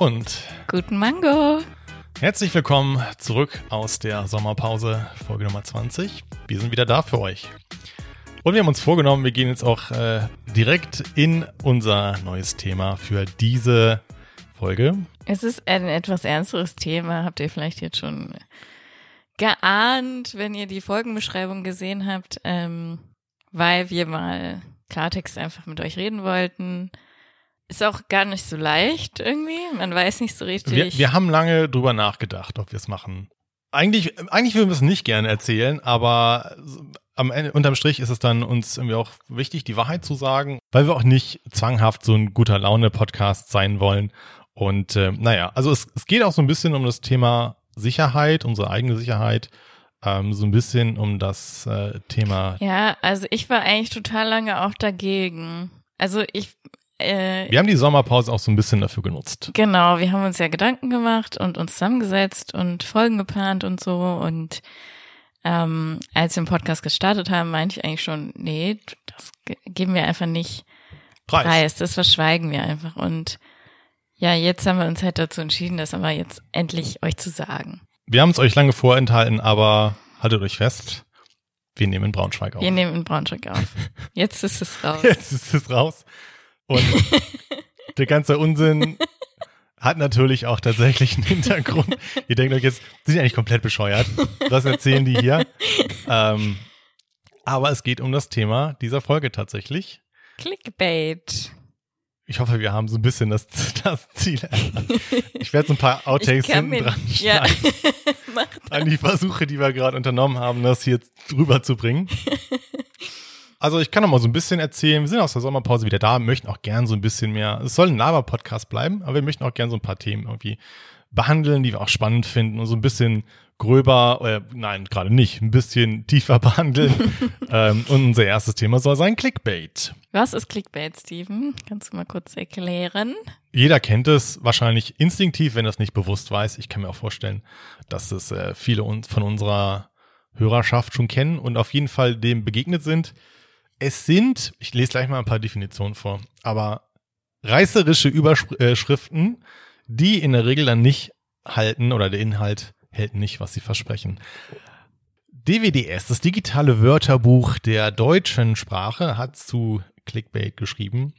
Und Guten Mango. herzlich willkommen zurück aus der Sommerpause, Folge Nummer 20. Wir sind wieder da für euch. Und wir haben uns vorgenommen, wir gehen jetzt auch äh, direkt in unser neues Thema für diese Folge. Es ist ein etwas ernsteres Thema, habt ihr vielleicht jetzt schon geahnt, wenn ihr die Folgenbeschreibung gesehen habt, ähm, weil wir mal Klartext einfach mit euch reden wollten. Ist auch gar nicht so leicht irgendwie. Man weiß nicht so richtig. Wir, wir haben lange drüber nachgedacht, ob wir es machen. Eigentlich, eigentlich würden wir es nicht gerne erzählen, aber am Ende, unterm Strich ist es dann uns irgendwie auch wichtig, die Wahrheit zu sagen, weil wir auch nicht zwanghaft so ein guter Laune-Podcast sein wollen. Und äh, naja, also es, es geht auch so ein bisschen um das Thema Sicherheit, unsere eigene Sicherheit, ähm, so ein bisschen um das äh, Thema. ja, also ich war eigentlich total lange auch dagegen. Also ich, äh, Wir haben die Sommerpause auch so ein bisschen dafür genutzt. Genau, wir haben uns ja Gedanken gemacht und uns zusammengesetzt und Folgen geplant und so. Und ähm, als wir den Podcast gestartet haben, meinte ich eigentlich schon, nee, das ge- geben wir einfach nicht Preis. preis, das verschweigen wir einfach. Und ja, jetzt haben wir uns halt dazu entschieden, das aber jetzt endlich euch zu sagen. Wir haben es euch lange vorenthalten, aber haltet euch fest, wir nehmen Braunschweig auf. Wir nehmen in Braunschweig auf. Jetzt ist es raus. Jetzt ist es raus. Und der ganze Unsinn hat natürlich auch tatsächlich einen Hintergrund. Ihr denkt euch jetzt, sind die eigentlich komplett bescheuert? Was erzählen die hier? Ähm, aber es geht um das Thema dieser Folge tatsächlich. Clickbait. Ich hoffe, wir haben so ein bisschen das, das Ziel erreicht. Ich werde so ein paar Outtakes hinten mir, dran ja, an die Versuche, die wir gerade unternommen haben, das hier rüberzubringen. Also ich kann noch mal so ein bisschen erzählen. Wir sind aus der Sommerpause wieder da, möchten auch gern so ein bisschen mehr. Es soll ein Laber-Podcast bleiben, aber wir möchten auch gern so ein paar Themen irgendwie behandeln, die wir auch spannend finden und so ein bisschen gröber, äh, nein, gerade nicht, ein bisschen tiefer behandeln. ähm, und unser erstes Thema soll sein Clickbait. Was ist Clickbait, Steven? Kannst du mal kurz erklären? Jeder kennt es wahrscheinlich instinktiv, wenn er es nicht bewusst weiß. Ich kann mir auch vorstellen, dass es äh, viele uns von unserer Hörerschaft schon kennen und auf jeden Fall dem begegnet sind. Es sind, ich lese gleich mal ein paar Definitionen vor, aber reißerische Überschriften, die in der Regel dann nicht halten oder der Inhalt hält nicht, was sie versprechen. DWDS, das digitale Wörterbuch der deutschen Sprache, hat zu Clickbait geschrieben.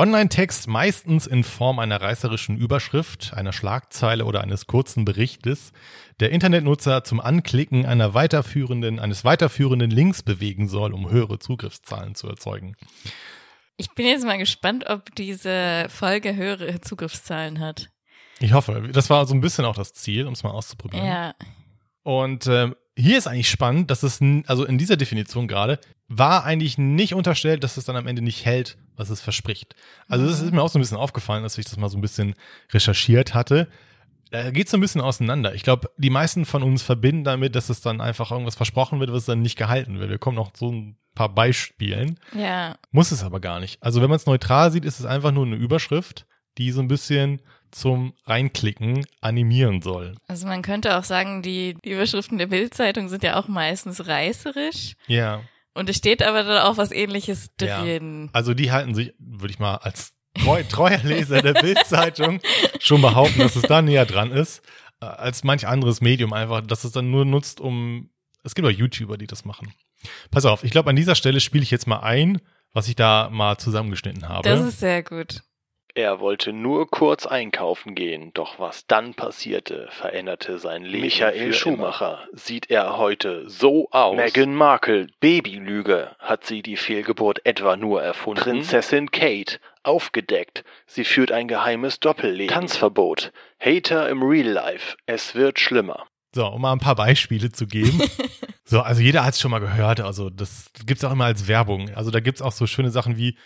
Online-Text meistens in Form einer reißerischen Überschrift, einer Schlagzeile oder eines kurzen Berichtes, der Internetnutzer zum Anklicken einer weiterführenden, eines weiterführenden Links bewegen soll, um höhere Zugriffszahlen zu erzeugen. Ich bin jetzt mal gespannt, ob diese Folge höhere Zugriffszahlen hat. Ich hoffe, das war so ein bisschen auch das Ziel, um es mal auszuprobieren. Ja, Und ähm, hier ist eigentlich spannend, dass es, also in dieser Definition gerade, war eigentlich nicht unterstellt, dass es dann am Ende nicht hält, was es verspricht. Also das ist mir auch so ein bisschen aufgefallen, dass ich das mal so ein bisschen recherchiert hatte. Da geht so ein bisschen auseinander. Ich glaube, die meisten von uns verbinden damit, dass es dann einfach irgendwas versprochen wird, was dann nicht gehalten wird. Wir kommen noch so ein paar Beispielen. ja. Muss es aber gar nicht. Also wenn man es neutral sieht, ist es einfach nur eine Überschrift, die so ein bisschen zum Reinklicken animieren soll. Also man könnte auch sagen, die, die Überschriften der Bildzeitung sind ja auch meistens reißerisch. Ja. Und es steht aber dann auch was ähnliches Ja. drin. Also die halten sich, würde ich mal als treu, treuer Leser der Bildzeitung schon behaupten, dass es da näher dran ist, äh, als manch anderes Medium einfach, dass es dann nur nutzt, um, es gibt auch YouTuber, die das machen. Pass auf, ich glaube, an dieser Stelle spiele ich jetzt mal ein, was ich da mal zusammengeschnitten habe. Das ist sehr gut. Er wollte nur kurz einkaufen gehen, doch was dann passierte, veränderte sein Leben. Michael für Schumacher sieht er heute so aus. Meghan Markle, Babylüge, hat sie die Fehlgeburt etwa nur erfunden. Prinzessin Kate, aufgedeckt, sie führt ein geheimes Doppelleben. Tanzverbot, Hater im Real Life, es wird schlimmer. So, um mal ein paar Beispiele zu geben. so, also jeder hat es schon mal gehört, also das gibt's auch immer als Werbung. Also da gibt's auch so schöne Sachen wie,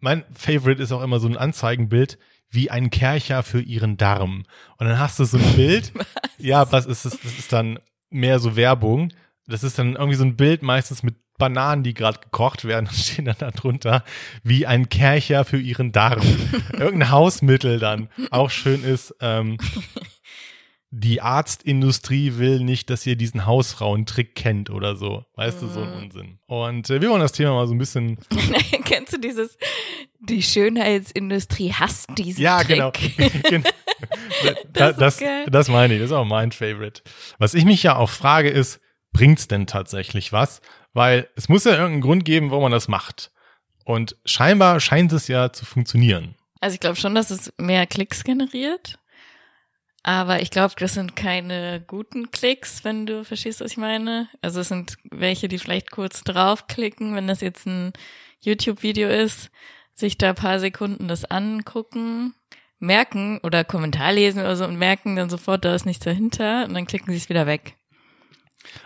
mein Favorite ist auch immer so ein Anzeigenbild, wie ein Kercher für ihren Darm. Und dann hast du so ein Bild. Ja, was ist das? Das ist dann mehr so Werbung. Das ist dann irgendwie so ein Bild meistens mit Bananen, die gerade gekocht werden, stehen dann da drunter, wie ein Kercher für ihren Darm. Irgendein Hausmittel dann. Auch schön ist, ähm, die Arztindustrie will nicht, dass ihr diesen Hausfrauentrick kennt oder so. Weißt du, so ein Unsinn. Und äh, wir wollen das Thema mal so ein bisschen, Kennst du dieses, die Schönheitsindustrie hasst diesen Ja, Trick. genau. Genau. Das das, ist geil. das meine ich, das ist auch mein Favorite. Was ich mich ja auch frage ist, bringt's denn tatsächlich was? Weil es muss ja irgendeinen Grund geben, warum man das macht. Und scheinbar scheint es ja zu funktionieren. Also ich glaube schon, dass es mehr Klicks generiert. Aber ich glaube, das sind keine guten Klicks, wenn du verstehst, was ich meine. Also es sind welche, die vielleicht kurz draufklicken, wenn das jetzt ein YouTube-Video ist, sich da paar Sekunden das angucken, merken oder Kommentar lesen oder so und merken dann sofort, da ist nichts dahinter und dann klicken sie es wieder weg.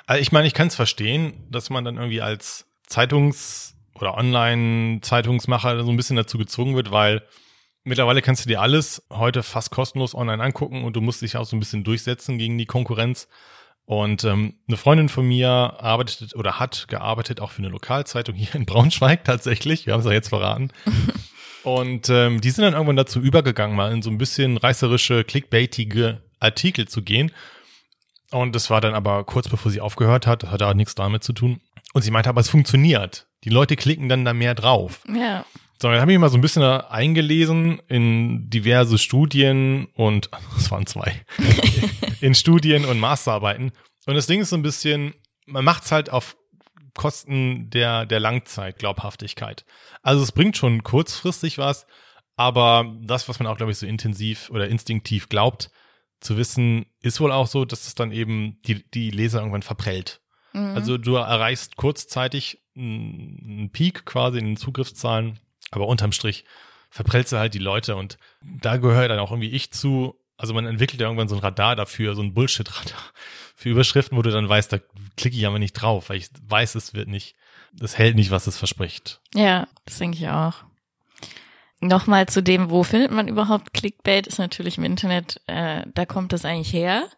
Also ich meine, ich kann es verstehen, dass man dann irgendwie als Zeitungs- oder Online-Zeitungsmacher so ein bisschen dazu gezwungen wird, weil mittlerweile kannst du dir alles heute fast kostenlos online angucken und du musst dich auch so ein bisschen durchsetzen gegen die Konkurrenz. Und ähm, eine Freundin von mir arbeitet oder hat gearbeitet auch für eine Lokalzeitung hier in Braunschweig tatsächlich. Wir haben es ja jetzt verraten. Und ähm, die sind dann irgendwann dazu übergegangen, mal in so ein bisschen reißerische, clickbaitige Artikel zu gehen. Und das war dann aber kurz bevor sie aufgehört hat, das hatte auch nichts damit zu tun. Und sie meinte, aber es funktioniert. Die Leute klicken dann da mehr drauf. Ja. So, dann habe ich mal so ein bisschen eingelesen in diverse Studien und, es waren zwei, in Studien und Masterarbeiten. Und das Ding ist so ein bisschen, man macht's halt auf Kosten der, der Langzeitglaubhaftigkeit. Also es bringt schon kurzfristig was, aber das, was man auch, glaube ich, so intensiv oder instinktiv glaubt, zu wissen, ist wohl auch so, dass es dann eben die, die Leser irgendwann verprellt. Mhm. Also du erreichst kurzzeitig einen Peak quasi in den Zugriffszahlen, aber unterm Strich verprellst du halt die Leute und da gehört dann auch irgendwie ich zu. Also man entwickelt ja irgendwann so ein Radar dafür, so ein Bullshit-Radar für Überschriften, wo du dann weißt, da klicke ich aber nicht drauf, weil ich weiß, es wird nicht, das hält nicht, was es verspricht. Ja, das denke ich auch. Nochmal zu dem, wo findet man überhaupt Clickbait, ist natürlich im Internet, äh, da kommt das eigentlich her.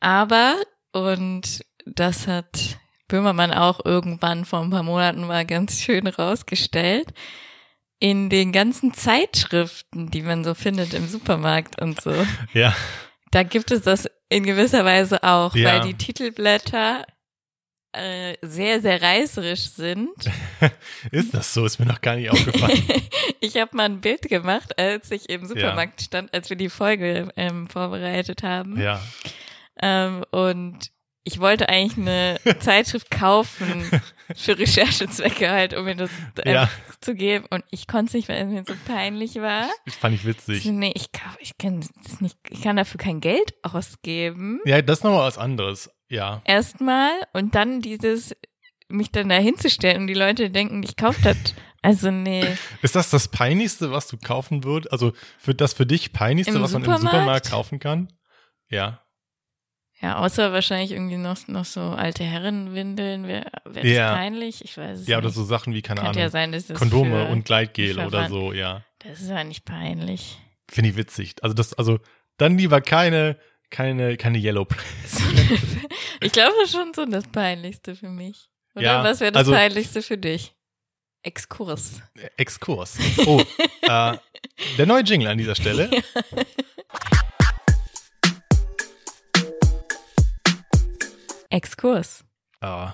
Aber, und das hat Böhmermann auch irgendwann vor ein paar Monaten mal ganz schön rausgestellt, in den ganzen Zeitschriften, die man so findet im Supermarkt und so, Ja, da gibt es das in gewisser Weise auch, Ja. weil die Titelblätter äh, sehr, sehr reißerisch sind. ist das so? Ist mir noch gar nicht aufgefallen. Ich habe mal ein Bild gemacht, als ich im Supermarkt stand, als wir die Folge ähm, vorbereitet haben. ja. Ähm, und ich wollte eigentlich eine Zeitschrift kaufen für Recherchezwecke halt, um mir das äh, Ja. zu geben. Und ich konnte es nicht, weil es mir so peinlich war. Das fand ich witzig. so, nee, ich kann, ich kann das nicht, ich kann dafür kein Geld ausgeben. Ja, das ist nochmal was anderes. Ja. Erstmal und dann dieses, mich dann da hinzustellen und die Leute denken, ich kaufe das. Also nee. Ist das das Peinlichste, was du kaufen würdest? Also für das für dich Peinlichste, Im was man im? Supermarkt kaufen kann? Ja. Ja, außer wahrscheinlich irgendwie noch, noch so alte Herrenwindeln wäre wär Ja. peinlich. Ich weiß es Ja, nicht. oder so Sachen wie, keine Könnte ja Ahnung, sein, dass das Kondome und Gleitgel oder so, ja. Das ist ja nicht peinlich. Finde ich witzig. Also das, also dann lieber keine, keine, keine Yellow Press. ich glaube das ist schon so das Peinlichste für mich. Oder Ja, was wäre das also- Peinlichste für dich? Exkurs. Exkurs. Oh, äh, der neue Jingle an dieser Stelle. Exkurs. Äh,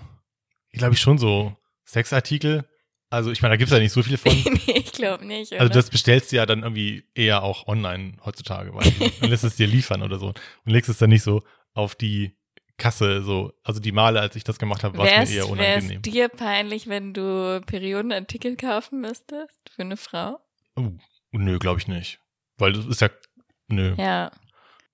ich glaube ich schon so Sexartikel. Also ich meine, da gibt's ja nicht so viele von. nee, ich glaube nicht. Oder? Also das bestellst du ja dann irgendwie eher auch online heutzutage, weil du lässt es dir liefern oder so und legst es dann nicht so auf die Kasse so. Also die Male, als ich das gemacht habe, war es mir eher unangenehm. dir peinlich, wenn du Periodenartikel kaufen müsstest für eine Frau? Oh, nö, glaube ich nicht. Weil das ist ja, nö. Ja.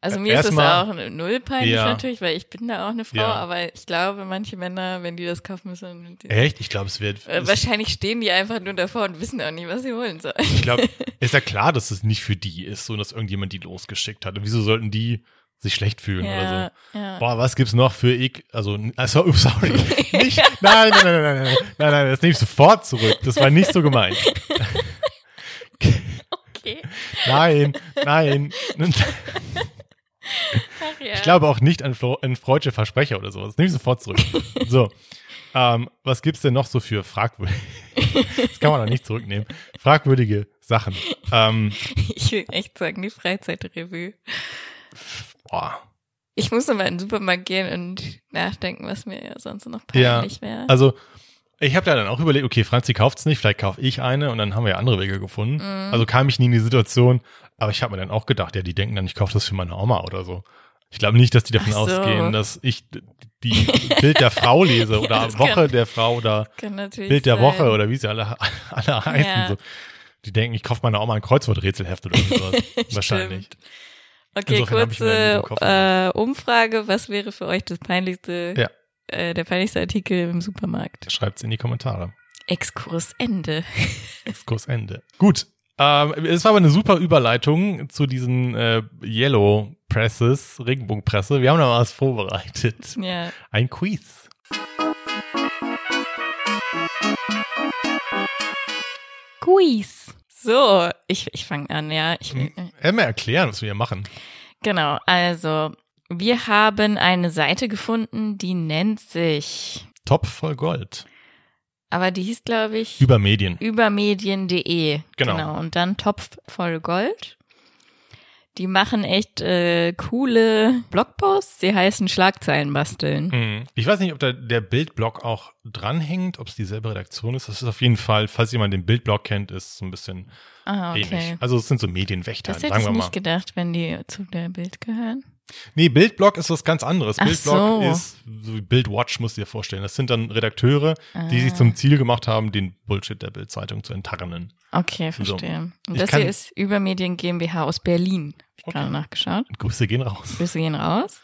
Also mir ist es erstmal- auch null peinlich Ja. natürlich, weil ich bin da auch eine Frau, Ja. aber ich glaube, manche Männer, wenn die das kaufen müssen, Echt? Ich glaube, es wird. äh, wahrscheinlich stehen die einfach nur davor und wissen auch nicht, was sie holen sollen. Ich glaube, ist ja klar, dass es nicht für die ist, so dass irgendjemand die losgeschickt hat. Und wieso sollten die sich schlecht fühlen oder Ja, so? ja. Boah, was gibt's noch für ich, also, also sorry. Nicht, nein, nein, nein, nein, nein, nein, nein, nein, das nehme ich sofort zurück. Das war nicht so gemeint. Okay. Nein, nein. Ja. Ich glaube auch nicht an, Flo- an freudsche Versprecher oder so. Das nehme ich sofort zurück. So. Ähm, was gibt's denn noch so für fragwürdige? das kann man doch nicht zurücknehmen. Fragwürdige Sachen. Ähm, Ich will echt sagen, die Freizeitrevue. boah. Ich muss mal in den Supermarkt gehen und nachdenken, was mir sonst noch Ja, peinlich wäre. Also, Ich habe da dann auch überlegt, okay, Franzi kauft's nicht, vielleicht kaufe ich eine und dann haben wir ja andere Wege gefunden. Mhm. Also kam ich nie in die Situation, aber ich habe mir dann auch gedacht, ja, die denken dann, ich kaufe das für meine Oma oder so. Ich glaube nicht, dass die davon so. ausgehen, dass ich die Bild der Frau lese oder das Woche kann- der Frau oder Bild der sein. Woche oder wie sie alle, alle heißen. Ja. So. Die denken, ich kaufe meiner Oma ein Kreuzworträtselheft oder sowas. Wahrscheinlich. Okay, Insofern kurze äh, Umfrage. Was wäre für euch das peinlichste, Ja. äh, der peinlichste Artikel im Supermarkt? Schreibt's in die Kommentare. Exkurs Ende. Exkurs Ende. Gut. Ähm, es war aber eine super Überleitung zu diesen äh, Yellow Presses, Regenbogenpresse. Wir haben da was vorbereitet. Ja. Ein Quiz. Quiz. So, ich, ich fange an, ja. Ich, mal erklären, was wir hier machen. Genau, also wir haben eine Seite gefunden, die nennt sich, Top voll Gold. Aber die hieß, glaube ich, Über Medien. übermedien.de. Genau. Und dann Topf voll Gold. Die machen echt äh, coole Blogposts. Sie heißen Schlagzeilen basteln. Mhm. Ich weiß nicht, ob da der Bildblog auch dranhängt, ob es dieselbe Redaktion ist. Das ist auf jeden Fall, falls jemand den Bildblog kennt, ist so ein bisschen Ah, okay. ähnlich. Also es sind so Medienwächter, Das hätte sagen ich wir mal. nicht gedacht, wenn die zu der Bild gehören. Nee, Bildblog ist was ganz anderes. Ach Bildblog so. ist so wie Bildwatch, musst du dir vorstellen. Das sind dann Redakteure, die Ah. sich zum Ziel gemacht haben, den Bullshit der Bildzeitung zu enttarnen. Okay, So. verstehe. Und Ich das kann- hier ist Übermedien GmbH aus Berlin. Hab ich Okay. gerade nachgeschaut. Grüße gehen raus. Grüße gehen raus.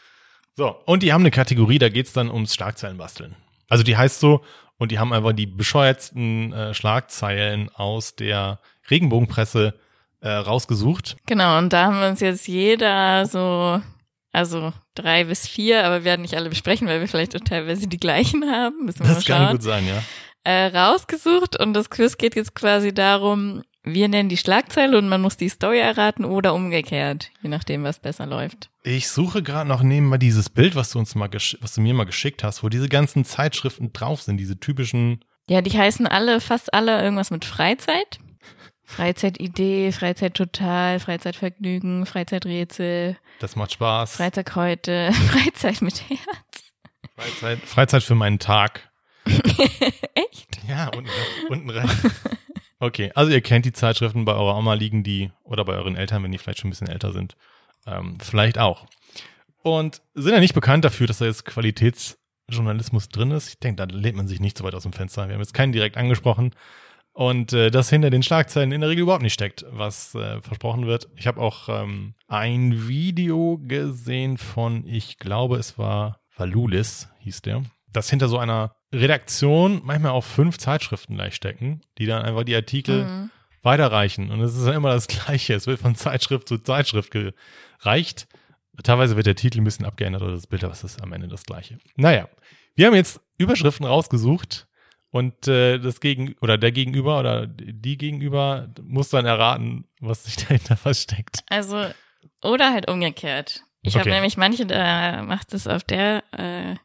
So, und die haben eine Kategorie, da geht's dann ums Schlagzeilenbasteln. Also die heißt so, und die haben einfach die bescheuertsten äh, Schlagzeilen aus der Regenbogenpresse äh, rausgesucht. Genau, und da haben wir uns jetzt jeder so, also drei bis vier, aber wir werden nicht alle besprechen, weil wir vielleicht auch teilweise die gleichen haben. Müssen wir Das mal kann schauen. gut sein, ja. Äh, rausgesucht und das Quiz geht jetzt quasi darum, wir nennen die Schlagzeile und man muss die Story erraten oder umgekehrt, je nachdem, was besser läuft. Ich suche gerade noch nebenbei dieses Bild, was du uns mal, was du mir mal geschickt hast, wo diese ganzen Zeitschriften drauf sind, diese typischen. Ja, die heißen alle, fast alle irgendwas mit Freizeit. Freizeitidee, Freizeit total, Freizeitvergnügen, Freizeiträtsel, Das macht Spaß. Freizeit heute, Freizeit mit Herz. Freizeit, Freizeit für meinen Tag. Echt? Ja, unten, unten rechts. Okay, also ihr kennt die Zeitschriften, bei eurer Oma liegen die, oder bei euren Eltern, wenn die vielleicht schon ein bisschen älter sind, ähm, vielleicht auch. Und sind ja nicht bekannt dafür, dass da jetzt Qualitätsjournalismus drin ist. Ich denke, da lehnt man sich nicht so weit aus dem Fenster. Wir haben jetzt keinen direkt angesprochen. Und äh, das hinter den Schlagzeilen in der Regel überhaupt nicht steckt, was äh, versprochen wird. Ich habe auch ähm, ein Video gesehen von, ich glaube, es war Valulis, hieß der, dass hinter so einer Redaktion manchmal auch fünf Zeitschriften gleich stecken, die dann einfach die Artikel Mhm. weiterreichen. Und es ist dann immer das Gleiche. Es wird von Zeitschrift zu Zeitschrift gereicht. Teilweise wird der Titel ein bisschen abgeändert oder das Bild, aber es ist am Ende das Gleiche. Naja, wir haben jetzt Überschriften rausgesucht und äh, das Gegen oder der Gegenüber oder die Gegenüber muss dann erraten, was sich dahinter versteckt. Also, oder halt umgekehrt. Ich habe Okay. nämlich manche, da macht es auf der, äh,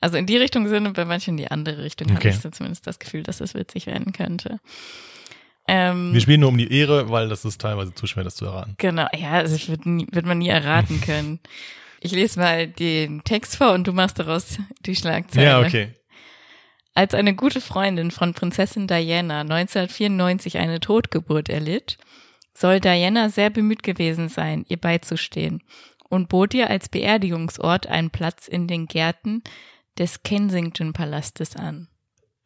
also in die Richtung Sinn und bei manchen in die andere Richtung habe Okay. ich so zumindest das Gefühl, dass es witzig werden könnte. Ähm, Wir spielen nur um die Ehre, weil das ist teilweise zu schwer, das zu erraten. Genau, ja, also wird, nie, wird man nie erraten können. Ich lese mal den Text vor und du machst daraus die Schlagzeile. Ja, okay. Als eine gute Freundin von Prinzessin Diana 1994 eine Totgeburt erlitt, soll Diana sehr bemüht gewesen sein, ihr beizustehen und bot ihr als Beerdigungsort einen Platz in den Gärten des Kensington-Palastes an.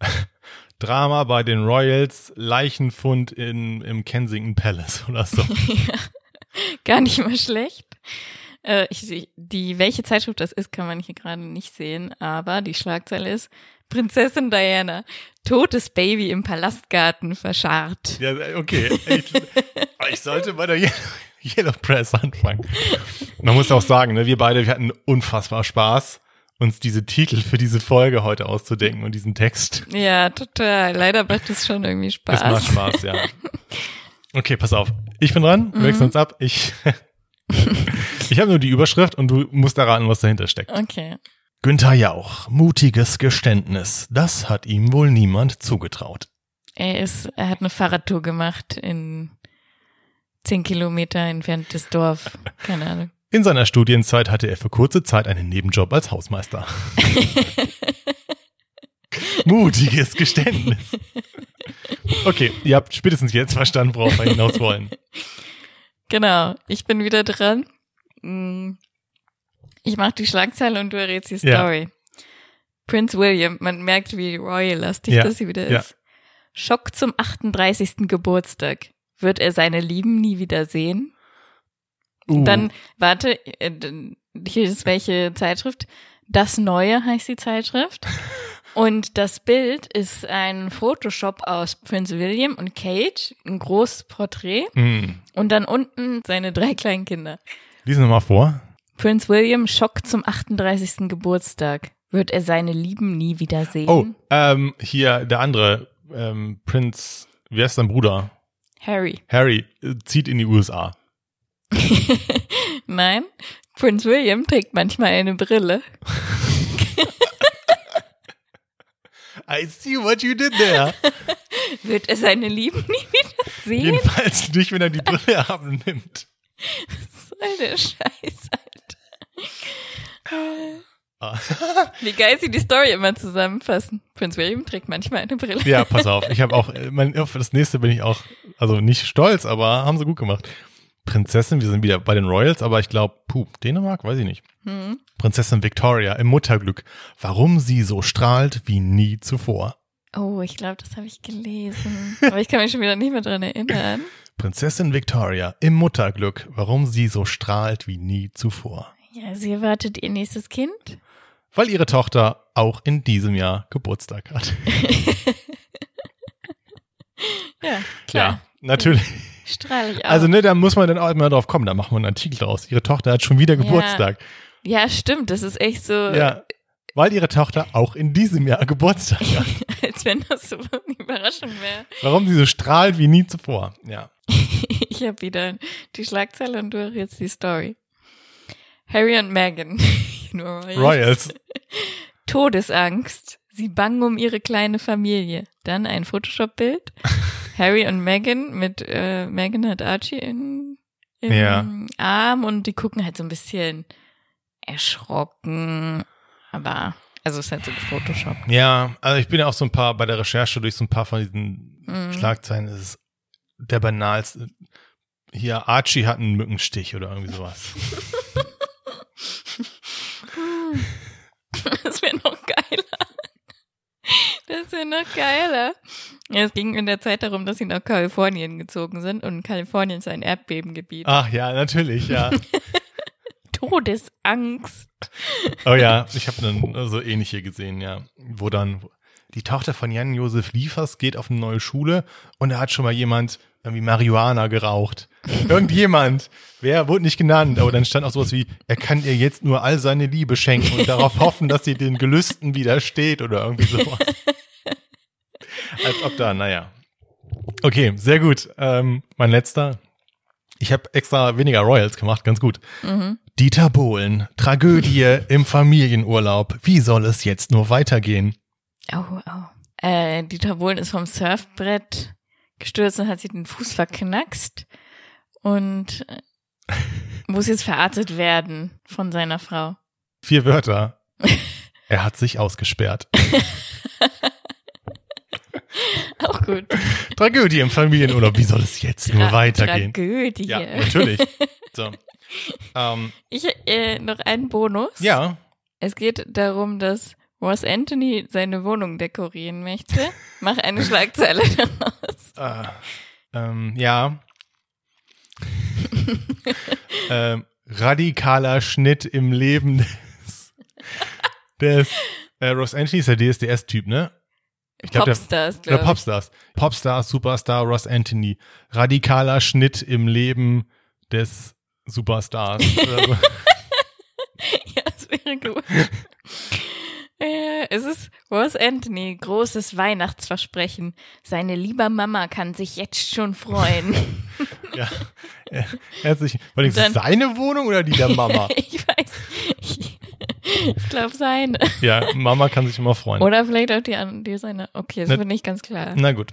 Drama bei den Royals, Leichenfund in, im Kensington Palace oder so. Gar nicht mal schlecht. Äh, ich, die, welche Zeitschrift das ist, kann man hier gerade nicht sehen, aber die Schlagzeile ist Prinzessin Diana, totes Baby im Palastgarten verscharrt. Ja, okay. Ich, ich sollte bei der Yellow, Yellow Press anfangen. Man muss auch sagen, ne, wir beide, wir hatten unfassbar Spaß, uns diese Titel für diese Folge heute auszudenken und diesen Text. Ja, total. Leider macht es schon irgendwie Spaß. Es macht Spaß, ja. Okay, pass auf. Ich bin dran, wir wechseln uns ab. Ich, ich habe nur die Überschrift und du musst erraten, was dahinter steckt. Okay. Günther Jauch, mutiges Geständnis. Das hat ihm wohl niemand zugetraut. Er ist, er hat eine Fahrradtour gemacht in zehn Kilometer entferntes Dorf. Keine Ahnung. In seiner Studienzeit hatte er für kurze Zeit einen Nebenjob als Hausmeister. Mutiges Geständnis. Okay, ihr habt spätestens jetzt verstanden, worauf wir hinaus wollen. Genau, ich bin wieder dran. Mm, Ich mache die Schlagzeile und du errätst die Ja. Story. Prince William, man merkt, wie royal-lastig Ja, das hier wieder ja. ist. Schock zum 38. Geburtstag. Wird er seine Lieben nie wieder sehen? Uh, Dann, warte, äh, hier ist welche Zeitschrift. Das Neue heißt die Zeitschrift. Und das Bild ist ein Photoshop aus Prince William und Kate, ein großes Porträt. hm. Und dann unten seine drei kleinen Kinder. Lies nochmal vor. Prince William Schock zum 38. Geburtstag. Wird er seine Lieben nie wieder sehen? Oh, ähm, hier der andere, ähm, Prinz, wie heißt sein Bruder? Harry. Harry äh, zieht in die USA. Nein, Prince William trägt manchmal eine Brille. I see what you did there. Wird er seine Lieben nie wieder sehen? Jedenfalls nicht, wenn er die Brille abnimmt. So eine Scheiße, Alter. Ah. Wie geil sie die Story immer zusammenfassen. Prince William trägt manchmal eine Brille. Ja, pass auf. Ich habe auch, äh, mein, auf das nächste bin ich auch, also nicht stolz, aber haben sie gut gemacht. Prinzessin, wir sind wieder bei den Royals, aber ich glaube, puh, Dänemark, weiß ich nicht. Hm. Prinzessin Victoria im Mutterglück. Warum sie so strahlt wie nie zuvor. Oh, ich glaube, das habe ich gelesen. Aber ich kann mich schon wieder nicht mehr dran erinnern. Prinzessin Victoria im Mutterglück. Warum sie so strahlt wie nie zuvor. Ja, sie erwartet ihr nächstes Kind. Weil ihre Tochter auch in diesem Jahr Geburtstag hat. Ja, klar. natürlich. Strahle ich auch. Also, ne, da muss man dann auch immer drauf kommen. Da machen wir einen Artikel draus. Ihre Tochter hat schon wieder Geburtstag. ja, stimmt. Das ist echt so, Ja. Weil ihre Tochter auch in diesem Jahr Geburtstag hat. als wenn das so eine Überraschung wäre. Warum sie so strahlt wie nie zuvor. Ja. Ich habe wieder die Schlagzeile und du jetzt die Story. Harry und Meghan. Nur Royals. Royals. Todesangst. Sie bangen um ihre kleine Familie. Dann ein Photoshop-Bild. Harry und Meghan mit äh, Meghan hat Archie in, im Ja. Arm und die gucken halt so ein bisschen erschrocken. Aber, also es ist halt so Photoshop. Ja, also ich bin ja auch so ein paar bei der Recherche durch so ein paar von diesen Mhm. Schlagzeilen. Es ist der banalste. Hier, Archie hat einen Mückenstich oder irgendwie sowas. Das wäre noch geiler. Das wäre noch geiler. Ja, es ging in der Zeit darum, dass sie nach Kalifornien gezogen sind und Kalifornien ist ein Erdbebengebiet. Ach ja, natürlich, ja. Todesangst. Oh ja, ich habe dann so ähnliche gesehen, ja. Wo dann die Tochter von Jan-Josef Liefers geht auf eine neue Schule und da hat schon mal jemand irgendwie Marihuana geraucht. Irgendjemand. Wer wurde nicht genannt, aber dann stand auch sowas wie, er kann ihr jetzt nur all seine Liebe schenken und darauf hoffen, dass sie den Gelüsten widersteht oder irgendwie sowas. Als ob da, naja. Okay, sehr gut. Ähm, mein letzter. Ich habe extra weniger Royals gemacht, ganz gut. Mhm. Dieter Bohlen, Tragödie im Familienurlaub. Wie soll es jetzt nur weitergehen? Oh, oh. Äh, Dieter Bohlen ist vom Surfbrett gestürzt und hat sich den Fuß verknackst und äh, muss jetzt verarztet werden von seiner Frau. Vier Wörter. Er hat sich ausgesperrt. Auch gut. Tragödie im Familienurlaub. Wie soll es jetzt nur Tra- weitergehen? Tragödie. Ja, natürlich. So. Ähm, Ich äh, noch einen Bonus. ja, Es geht darum, dass Ross Anthony seine Wohnung dekorieren möchte. Mach eine Schlagzeile daraus. äh, ähm, ja. ähm, radikaler Schnitt im Leben des, des äh, Ross Anthony ist der DSDS-Typ, ne? Ich glaub, Popstars, glaube ich. Popstars. Popstar, Superstar, Ross Anthony. Radikaler Schnitt im Leben des Superstars. Ja, das wäre gut. Äh, es ist Ross Anthony, großes Weihnachtsversprechen. Seine liebe Mama kann sich jetzt schon freuen. ja. Ja. Herzlich. Dann- ist seine Wohnung oder die der Mama? ich weiß. Ich, ich glaube seine. ja, Mama kann sich immer freuen. Oder vielleicht auch die, die seine. Okay, das Ne- wird nicht ganz klar. Na gut.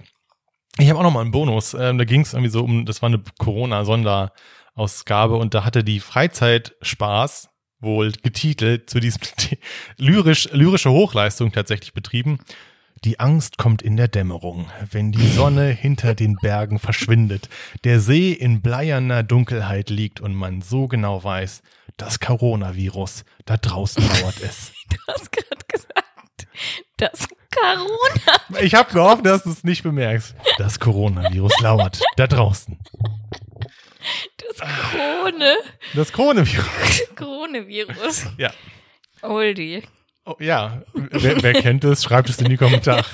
Ich habe auch noch mal einen Bonus. Ähm, da ging es irgendwie so um, das war eine Corona-Sonderausgabe und da hatte die Freizeitspaß wohl getitelt zu diesem lyrisch, lyrische Hochleistung tatsächlich betrieben. Die Angst kommt in der Dämmerung, wenn die Sonne hinter den Bergen verschwindet, der See in bleierner Dunkelheit liegt und man so genau weiß, das Coronavirus, da draußen lauert es. Du hast gerade gesagt, das Corona. Ich habe gehofft, dass du es nicht bemerkst. Das Coronavirus lauert da draußen. Das Krone. Das Coronavirus. Coronavirus. Ja. Oldie. Oh, ja, wer, wer kennt es, schreibt es in die Kommentare.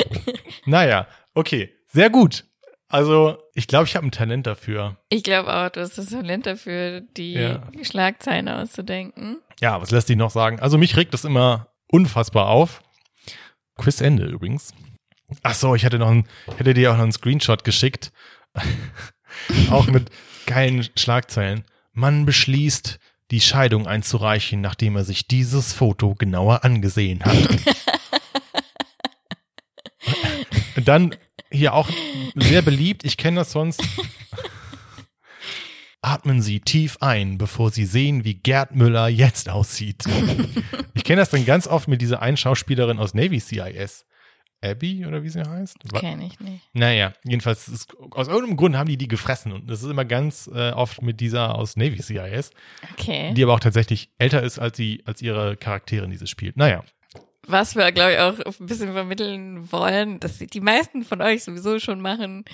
naja, okay, sehr gut. Also, ich glaube, ich habe ein Talent dafür. Ich glaube auch, du hast das Talent dafür, die Ja. Schlagzeilen auszudenken. Ja, was lässt sich noch sagen? Also, mich regt das immer unfassbar auf. Quizende übrigens. Ach so, ich hatte noch ein, hätte dir auch noch einen Screenshot geschickt. auch mit geilen Schlagzeilen. Man beschließt, die Scheidung einzureichen, nachdem er sich dieses Foto genauer angesehen hat. Und dann hier auch sehr beliebt, ich kenne das sonst. Atmen Sie tief ein, bevor Sie sehen, wie Gerd Müller jetzt aussieht. Ich kenne das dann ganz oft mit dieser einen Schauspielerin aus Navy CIS. Abby oder wie sie heißt? Wa- Kenn ich nicht. Naja, jedenfalls, ist, aus irgendeinem Grund haben die die gefressen und das ist immer ganz äh, oft mit dieser aus Navy CIS, Okay. die aber auch tatsächlich älter ist als, die, als ihre Charakterin, die sie spielt. Naja, Was wir, glaube ich, auch ein bisschen vermitteln wollen, dass die meisten von euch sowieso schon machen,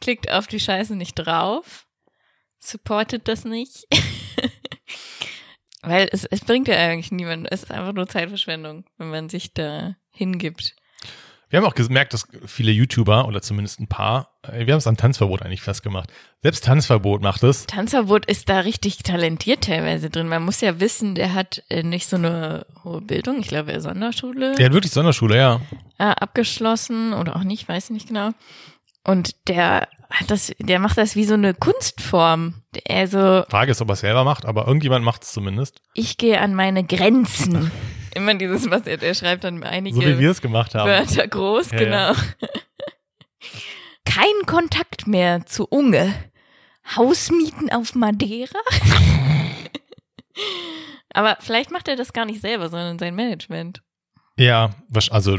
klickt auf die Scheiße nicht drauf, supportet das nicht. Weil es, es bringt ja eigentlich niemanden. Es ist einfach nur Zeitverschwendung, wenn man sich da hingibt. Wir haben auch gemerkt, dass viele YouTuber oder zumindest ein paar, äh, wir haben es am Tanzverbot eigentlich festgemacht. Selbst Tanzverbot macht es. Tanzverbot ist da richtig talentiert teilweise drin. Man muss ja wissen, der hat äh, nicht so eine hohe Bildung. Ich glaube, er Sonderschule. Der hat wirklich Sonderschule, ja. äh, abgeschlossen oder auch nicht, weiß ich nicht genau. Und der hat das, der macht das wie so eine Kunstform. Also Frage ist, ob er es selber macht, aber irgendjemand macht es zumindest. ich gehe an meine Grenzen. Immer dieses, was er, der schreibt dann einige So wie wir es gemacht haben. Wörter groß, Ja, genau. ja. Kein Kontakt mehr zu Unge. Hausmieten auf Madeira? Aber vielleicht macht er das gar nicht selber, sondern sein Management. Ja, was, also,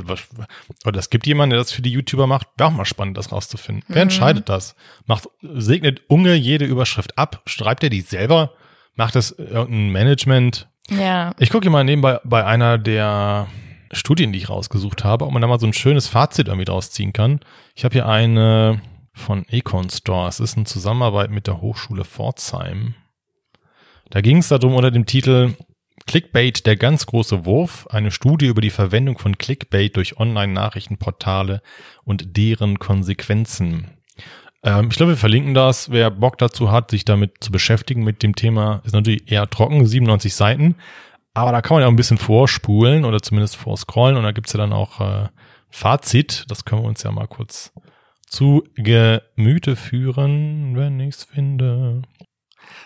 oder es gibt jemanden, der das für die YouTuber macht. Wäre auch mal spannend, das rauszufinden. Wer Mhm. entscheidet das? Macht, segnet Unge jede Überschrift ab? Schreibt er die selber? Macht das irgendein Management? Ja. Ich gucke hier mal nebenbei bei einer der Studien, die ich rausgesucht habe, ob man da mal so ein schönes Fazit irgendwie draus ziehen kann. Ich habe hier eine von Econ Store. Es ist eine Zusammenarbeit mit der Hochschule Pforzheim. Da ging es darum unter dem Titel Clickbait, der ganz große Wurf, eine Studie über die Verwendung von Clickbait durch Online-Nachrichtenportale und deren Konsequenzen. Ähm, ich glaube, wir verlinken das. Wer Bock dazu hat, sich damit zu beschäftigen mit dem Thema, ist natürlich eher trocken, 97 Seiten. Aber da kann man ja auch ein bisschen vorspulen oder zumindest vorscrollen und da gibt's ja dann auch äh, Fazit. Das können wir uns ja mal kurz zu Gemüte führen, wenn ich's finde.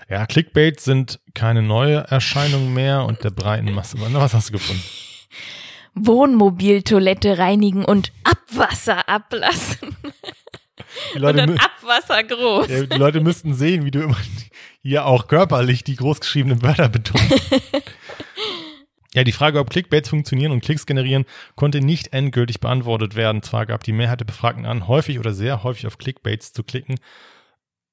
Ja, Clickbait sind keine neue Erscheinung mehr und der breiten Masse. Was hast du gefunden? Wohnmobiltoilette reinigen und Abwasser ablassen. Die Und Leute, dann mü- Abwasser groß. ja, die Leute müssten sehen, wie du immer hier auch körperlich die großgeschriebenen Wörter betonst. Ja, die Frage, ob Clickbaits funktionieren und Klicks generieren, konnte nicht endgültig beantwortet werden. Zwar gab die Mehrheit der Befragten an, häufig oder sehr häufig auf Clickbaits zu klicken,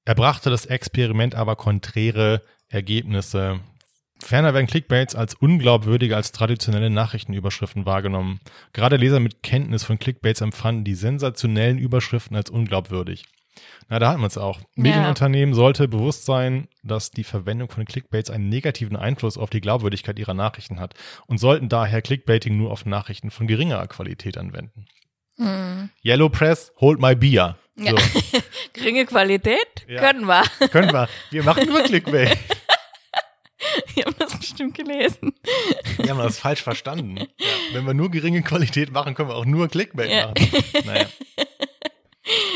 erbrachte das Experiment aber konträre Ergebnisse. Ferner werden Clickbaits als unglaubwürdiger als traditionelle Nachrichtenüberschriften wahrgenommen. Gerade Leser mit Kenntnis von Clickbaits empfanden die sensationellen Überschriften als unglaubwürdig. Na, da hat man es auch. Medienunternehmen sollte bewusst sein, dass die Verwendung von Clickbaits einen negativen Einfluss auf die Glaubwürdigkeit ihrer Nachrichten hat und sollten daher Clickbaiting nur auf Nachrichten von geringerer Qualität anwenden. Hm. Yellow Press, hold my beer. Ja. So, Geringe Qualität? Ja. Können wir. können wir. Wir machen nur Clickbait. Wir haben das bestimmt gelesen. Wir haben das falsch verstanden. Ja, wenn wir nur geringe Qualität machen, können wir auch nur Clickbait Ja. machen. Naja.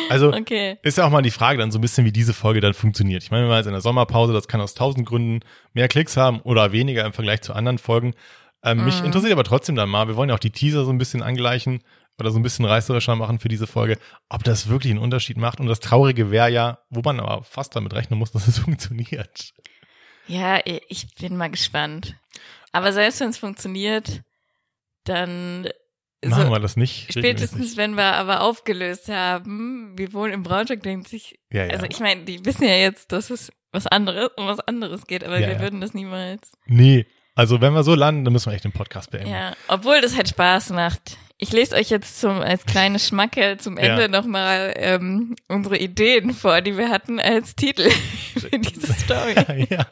Also Okay. ist ja auch mal die Frage dann so ein bisschen, wie diese Folge dann funktioniert. Ich meine, wir waren jetzt in der Sommerpause, das kann aus tausend Gründen mehr Klicks haben oder weniger im Vergleich zu anderen Folgen. Ähm, Mich Mhm. interessiert aber trotzdem dann mal, wir wollen ja auch die Teaser so ein bisschen angleichen oder so ein bisschen reißerischer machen für diese Folge, ob das wirklich einen Unterschied macht. Und das Traurige wäre ja, wo man aber fast damit rechnen muss, dass es funktioniert. Ja, ich bin mal gespannt. Aber selbst wenn es funktioniert, dann Machen so wir das nicht. spätestens, wenn wir aber aufgelöst haben, wir wohnen im Braunschweig, denkt sich, Ja, ja. also ich meine, die wissen ja jetzt, dass es was anderes, um was anderes geht, aber Ja, wir würden das niemals. Nee, also wenn wir so landen, dann müssen wir echt den Podcast beenden. Ja, obwohl das halt Spaß macht. Ich lese euch jetzt zum als kleine Schmacke zum Ende Ja. nochmal ähm, unsere Ideen vor, die wir hatten als Titel für diese Story. ja.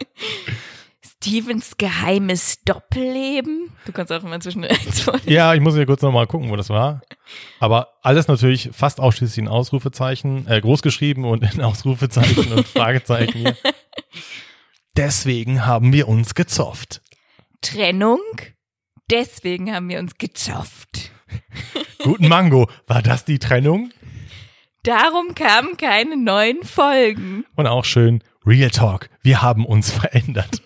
Stevens geheimes Doppelleben. Du kannst auch immer zwischen eins vorlesen. ja, ich muss ja kurz nochmal gucken, wo das war. Aber alles natürlich fast ausschließlich in Ausrufezeichen, äh, groß geschrieben und in Ausrufezeichen und Fragezeichen. Hier. Deswegen haben wir uns gezofft. Trennung. Deswegen haben wir uns gezofft. Guten Mango, war das die Trennung? Darum kamen keine neuen Folgen. Und auch schön, Real Talk, wir haben uns verändert.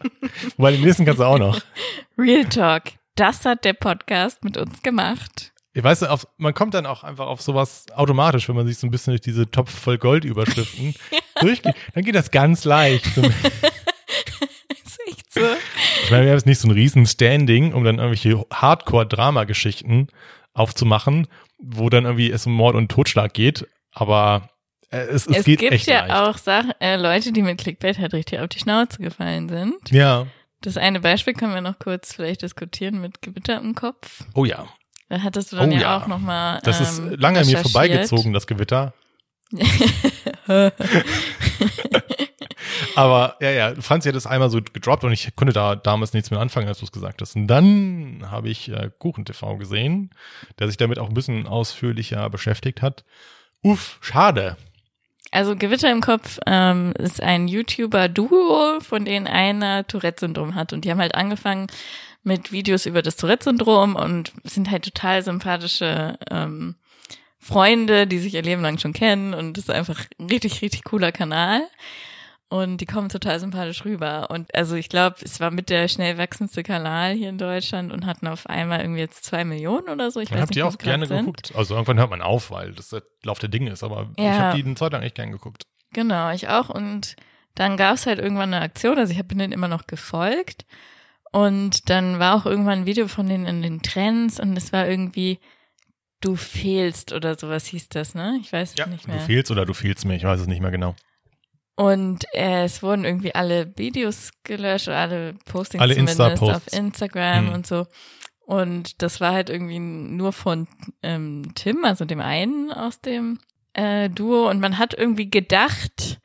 Wobei den nächsten kannst du auch noch. Real Talk. Das hat der Podcast mit uns gemacht. Ich weiß, auf, man kommt dann auch einfach auf sowas automatisch, wenn man sich so ein bisschen durch diese Topf voll Gold Überschriften durchgeht. Dann geht das ganz leicht. Ist echt so. ich meine, wir haben jetzt nicht so ein riesen Standing, um dann irgendwelche Hardcore-Drama-Geschichten aufzumachen, wo dann irgendwie es um Mord und Totschlag geht. Aber es, es, Es geht gibt ja leicht. auch Sachen, äh, Leute, die mit Clickbait halt richtig auf die Schnauze gefallen sind. Ja. Das eine Beispiel können wir noch kurz vielleicht diskutieren mit Gewitter im Kopf. Oh ja. Da hattest du dann Oh ja, ja. auch nochmal. Das ähm, ist lange an mir vorbeigezogen, das Gewitter. Aber ja, ja, Franzi hat es einmal so gedroppt und ich konnte da damals nichts mit anfangen, als du es gesagt hast. Und dann habe ich äh, KuchenTV gesehen, der sich damit auch ein bisschen ausführlicher beschäftigt hat. Uff, schade. Also Gewitter im Kopf ähm, ist ein YouTuber-Duo, von denen einer Tourette-Syndrom hat. Und die haben halt angefangen mit Videos über das Tourette-Syndrom und sind halt total sympathische ähm, Freunde, die sich ihr Leben lang schon kennen. Und das ist einfach ein richtig, richtig cooler Kanal. Und die kommen total sympathisch rüber. Und also ich glaube, es war mit der schnell wachsendste Kanal hier in Deutschland und hatten auf einmal irgendwie jetzt zwei Millionen oder so. Ich Ich weiß habe nicht, die auch gerne sind. geguckt. Also irgendwann hört man auf, weil das der Lauf der Dinge ist. Aber ich Ja. habe die eine Zeit lang echt gern geguckt. Genau, ich auch. Und dann gab es halt irgendwann eine Aktion, also ich bin denen immer noch gefolgt. Und dann war auch irgendwann ein Video von denen in den Trends und es war irgendwie, du fehlst oder sowas hieß das, ne? Ich weiß Ja, nicht du mehr. fehlst oder du fehlst mir, ich weiß es nicht mehr genau. Und äh, es wurden irgendwie alle Videos gelöscht oder alle Postings Alle zumindest Insta-Posts. auf Instagram Mhm. und so. Und das war halt irgendwie nur von ähm, Tim, also dem einen aus dem äh, Duo. Und man hat irgendwie gedacht,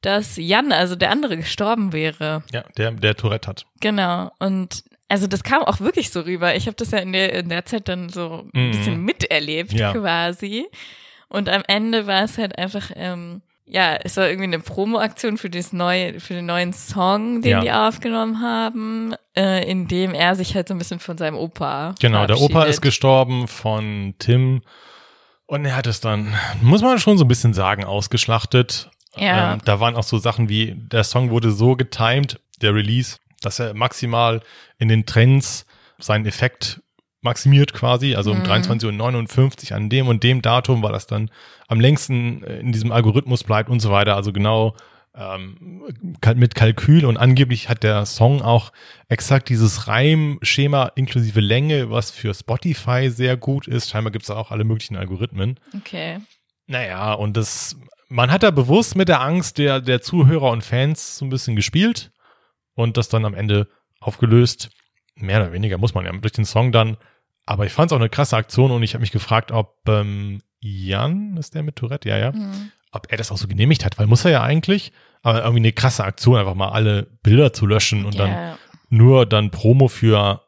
dass Jan, also der andere, gestorben wäre. Ja, der, der Tourette hat. Genau. Und also das kam auch wirklich so rüber. Ich habe das ja in der, in der Zeit dann so ein Mhm. bisschen miterlebt Ja. quasi. Und am Ende war es halt einfach, ähm, ja, es war irgendwie eine Promo-Aktion für das neue, für den neuen Song, den Ja. die aufgenommen haben, äh, in dem er sich halt so ein bisschen von seinem Opa Genau, der Opa ist gestorben von Tim und er hat es dann, muss man schon so ein bisschen sagen, ausgeschlachtet. Ja. Ähm, da waren auch so Sachen wie, der Song wurde so getimed, der Release, dass er maximal in den Trends seinen Effekt maximiert quasi, also um Mhm. 23.59 Uhr an dem und dem Datum, weil das dann am längsten äh, in diesem Algorithmus bleibt und so weiter. Also genau ähm, mit Kalkül und angeblich hat der Song auch exakt dieses Reimschema inklusive Länge, was für Spotify sehr gut ist. Scheinbar gibt es da auch alle möglichen Algorithmen. Okay. Naja, und das, man hat da bewusst mit der Angst der, der Zuhörer und Fans so ein bisschen gespielt und das dann am Ende aufgelöst. Mehr oder weniger muss man ja durch den Song dann. Aber ich fand es auch eine krasse Aktion und ich habe mich gefragt, ob ähm, Jan, ist der mit Tourette? Ja, ja. Mhm. Ob er das auch so genehmigt hat, weil muss er ja eigentlich. Aber irgendwie eine krasse Aktion, einfach mal alle Bilder zu löschen und dann Ja. nur dann Promo für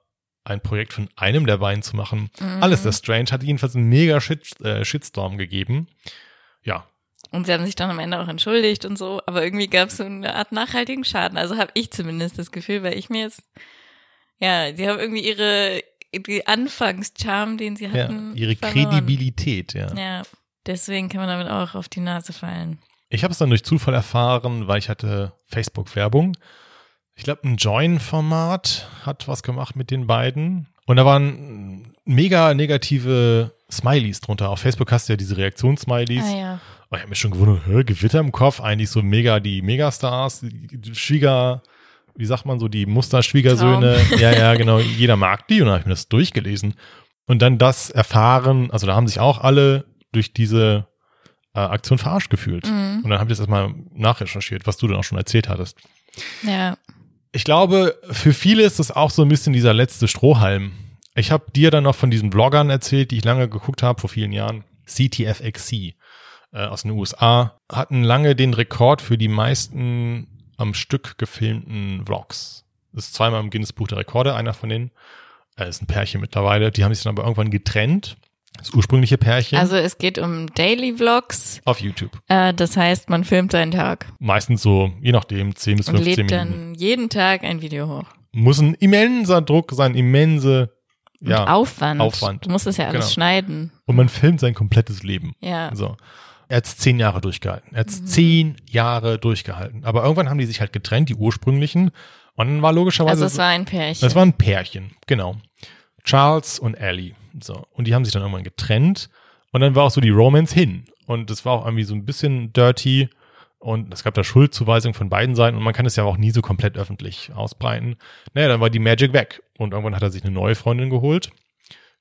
ein Projekt von einem der beiden zu machen. Mhm. Alles sehr strange, hat jedenfalls einen mega Shit, äh, Shitstorm gegeben. Ja, Und sie haben sich dann am Ende auch entschuldigt und so, aber irgendwie gab es so eine Art nachhaltigen Schaden. Also habe ich zumindest das Gefühl, weil ich mir jetzt, ja, sie haben irgendwie ihre die Anfangscharme, den sie ja hatten, ihre verloren. Kredibilität, ja. Ja, deswegen kann man damit auch auf die Nase fallen. Ich habe es dann durch Zufall erfahren, weil ich hatte Facebook-Werbung. Ich glaube, ein Join-Format hat was gemacht mit den beiden. Und da waren mega negative Smileys drunter. Auf Facebook hast du ja diese Reaktionssmileys. Ah ja. Und ich habe mich schon gewundert, Gewitter im Kopf, eigentlich so mega die Megastars, die Schwieger, wie sagt man so, die Musterschwiegersöhne. Ja, ja, genau, jeder mag die. Und dann habe ich mir das durchgelesen. und dann das erfahren, also da haben sich auch alle durch diese äh, Aktion verarscht gefühlt. Mhm. Und dann habe ich das erstmal nachrecherchiert, was du dann auch schon erzählt hattest. Ja. Ich glaube, für viele ist das auch so ein bisschen dieser letzte Strohhalm. Ich habe dir dann noch von diesen Vloggern erzählt, die ich lange geguckt habe, vor vielen Jahren. CTFXC äh, aus den USA hatten lange den Rekord für die meisten am Stück gefilmten Vlogs. Das ist zweimal im Guinness Buch der Rekorde, einer von denen. Er ist ein Pärchen mittlerweile. Die haben sich dann aber irgendwann getrennt. Das ursprüngliche Pärchen Also es geht um Daily Vlogs. auf YouTube. Äh, das heißt, man filmt seinen Tag Meistens so, je nachdem, 10 bis und 15 lädt Minuten. dann jeden Tag ein Video hoch. Muss ein immenser Druck sein, immense, Und ja. Aufwand. Aufwand. Du musst das ja alles Genau. schneiden. Und man filmt sein komplettes Leben. Ja. So. Er hat zehn Jahre durchgehalten. Er hat zehn Jahre durchgehalten. Aber irgendwann haben die sich halt getrennt, die ursprünglichen. Und dann war logischerweise. Also es war ein Pärchen. Das war ein Pärchen, genau. Charles und Ellie. So. Und die haben sich dann irgendwann getrennt. Und dann war auch so die Romance hin. Und das war auch irgendwie so ein bisschen dirty. Und es gab da Schuldzuweisungen von beiden Seiten. Und man kann es ja auch nie so komplett öffentlich ausbreiten. Naja, dann war die Magic weg. Und irgendwann hat er sich eine neue Freundin geholt.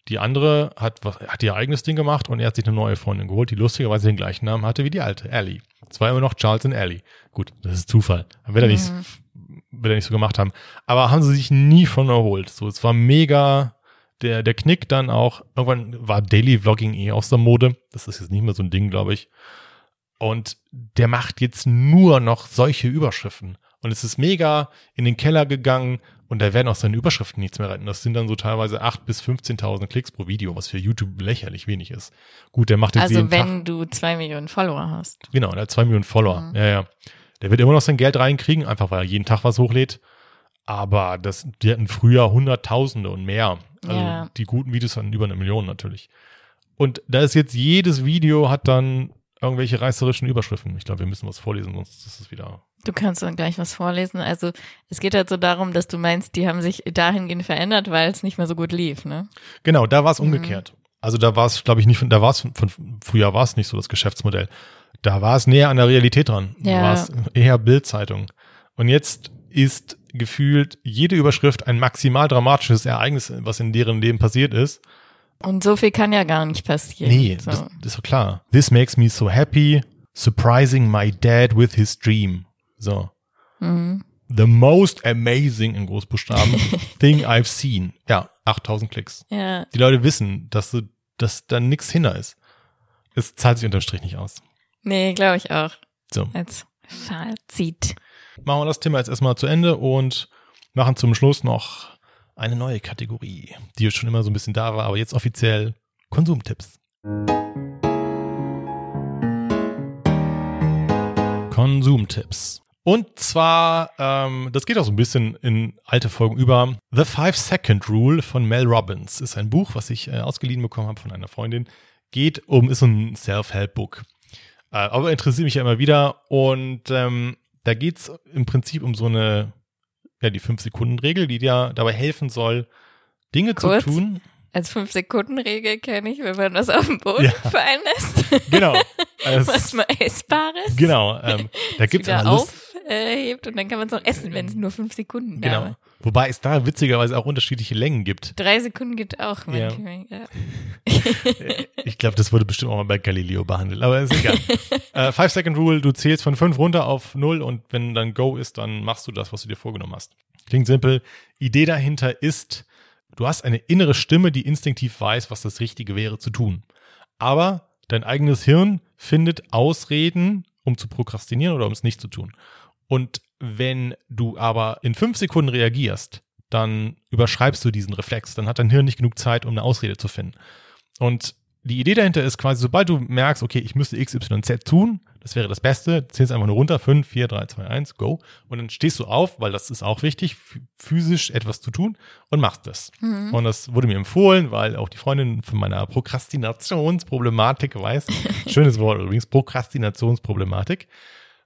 Die andere hat, was, hat ihr eigenes Ding gemacht und er hat sich eine neue Freundin geholt, die lustigerweise den gleichen Namen hatte wie die alte, Ellie. Es war immer noch Charles und Ellie. Gut, das ist Zufall. Wird er nicht, wird er nicht so gemacht haben. Aber haben sie sich nie von erholt. So, es war mega, der, der Knick dann auch, irgendwann war Daily Vlogging eh aus der Mode. Das ist jetzt nicht mehr so ein Ding, glaube ich. Und der macht jetzt nur noch solche Überschriften. Und es ist mega in den Keller gegangen und da werden auch seine Überschriften nichts mehr retten. Das sind dann so teilweise 8.000 bis 15.000 Klicks pro Video, was für YouTube lächerlich wenig ist. Gut, der macht jetzt also jeden Tag. wenn du zwei Millionen Follower hast. Genau, der hat zwei Millionen Follower. Mhm. Ja, ja. Der wird immer noch sein Geld reinkriegen, einfach weil er jeden Tag was hochlädt. Aber das, die hatten früher Hunderttausende und mehr. Also Ja. die guten Videos hatten über eine Million natürlich. Und da ist jetzt jedes Video hat dann irgendwelche reißerischen Überschriften. Ich glaube, wir müssen was vorlesen, sonst ist es wieder. Du kannst dann gleich was vorlesen. Also es geht halt so darum, dass du meinst, die haben sich dahingehend verändert, weil es nicht mehr so gut lief, ne? Genau, da war es Mhm. umgekehrt. Also da war es, glaube ich, nicht, von- da war es von, von früher war es nicht so das Geschäftsmodell. Da war es näher an der Realität dran. Da Ja. war es eher Bildzeitung. Und jetzt ist gefühlt jede Überschrift ein maximal dramatisches Ereignis, was in deren Leben passiert ist. Und so viel kann ja gar nicht passieren. Nee, so. das, das ist doch klar. This makes me so happy, surprising my dad with his dream. So. Mhm. The most amazing in Großbuchstaben thing I've seen. Ja, 8000 Klicks. Ja, Die Leute wissen, dass, du, dass da nichts hinter ist. Es zahlt sich unterm Strich nicht aus. nee, glaube ich auch. So, Als Fazit. machen wir das Thema jetzt erstmal zu Ende und machen zum Schluss noch eine neue Kategorie, die schon immer so ein bisschen da war, aber jetzt offiziell Konsumtipps. Konsumtipps. Und zwar, ähm, das geht auch so ein bisschen in alte Folgen über. The Five Second Rule von Mel Robbins ist ein Buch, was ich äh, ausgeliehen bekommen habe von einer Freundin. Geht um, ist so ein Self-Help-Book. Äh, aber interessiert mich ja immer wieder. Und ähm, da geht's im Prinzip um so eine, ja, die 5-Sekunden-Regel, die dir dabei helfen soll, Dinge Kurz. zu tun. Als Fünf-Sekunden-Regel kenne ich, wenn man das auf den Boden Ja. fallen lässt. Genau. Es- Was mal Essbares. Genau. Ähm, da gibt's wieder aber Lust, aufhebt und dann kann man es noch essen, wenn es nur fünf Sekunden Genau. dauert. Wobei es da witzigerweise auch unterschiedliche Längen gibt. Drei Sekunden geht auch Ja. manchmal. Ja. Ich glaube, das wurde bestimmt auch mal bei Galileo behandelt, aber ist egal. äh, Five Second Rule, du zählst von fünf runter auf null und wenn dann Go ist, dann machst du das, was du dir vorgenommen hast. Klingt simpel. Idee dahinter ist, du hast eine innere Stimme, die instinktiv weiß, was das Richtige wäre zu tun. Aber dein eigenes Hirn findet Ausreden, um zu prokrastinieren oder um es nicht zu tun. Und wenn du aber in fünf Sekunden reagierst, dann überschreibst du diesen Reflex. Dann hat dein Hirn nicht genug Zeit, um eine Ausrede zu finden. Und die Idee dahinter ist quasi, sobald du merkst, okay, ich müsste X, Y, Z tun, das wäre das Beste, zählst einfach nur runter, 5, 4, 3, 2, 1, go. Und dann stehst du auf, weil das ist auch wichtig, ph- physisch etwas zu tun und machst das. Und das wurde mir empfohlen, weil auch die Freundin von meiner Prokrastinationsproblematik weiß. Schönes Wort übrigens, Prokrastinationsproblematik.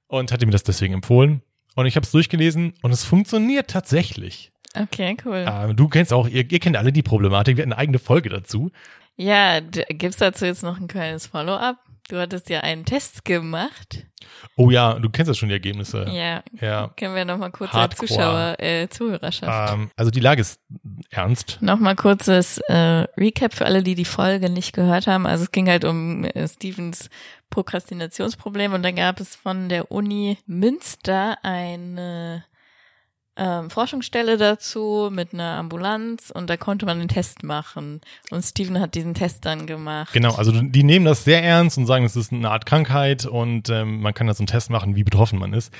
Und hatte mir das deswegen empfohlen. Und ich habe es durchgelesen und es funktioniert tatsächlich. Okay, cool. Ähm, du kennst auch, ihr, ihr kennt alle die Problematik, wir hatten eine eigene Folge dazu. Ja, d- gibt's dazu jetzt noch ein kleines Follow-up? Du hattest ja einen Test gemacht. Oh ja, du kennst ja schon die Ergebnisse. Ja. Ja. Können wir nochmal kurz Hardcore. als Zuschauer, äh, Zuhörerschaft. Ähm, also die Lage ist ernst. Nochmal kurzes äh, Recap für alle, die die Folge nicht gehört haben. Also es ging halt um äh, Stevens Prokrastinationsproblem und da gab es von der Uni Münster eine ähm, Forschungsstelle dazu mit einer Ambulanz und da konnte man einen Test machen. Und Steven hat diesen Test dann gemacht. Genau, also die nehmen das sehr ernst und sagen, es ist eine Art Krankheit und ähm, man kann da so einen Test machen, wie betroffen man ist.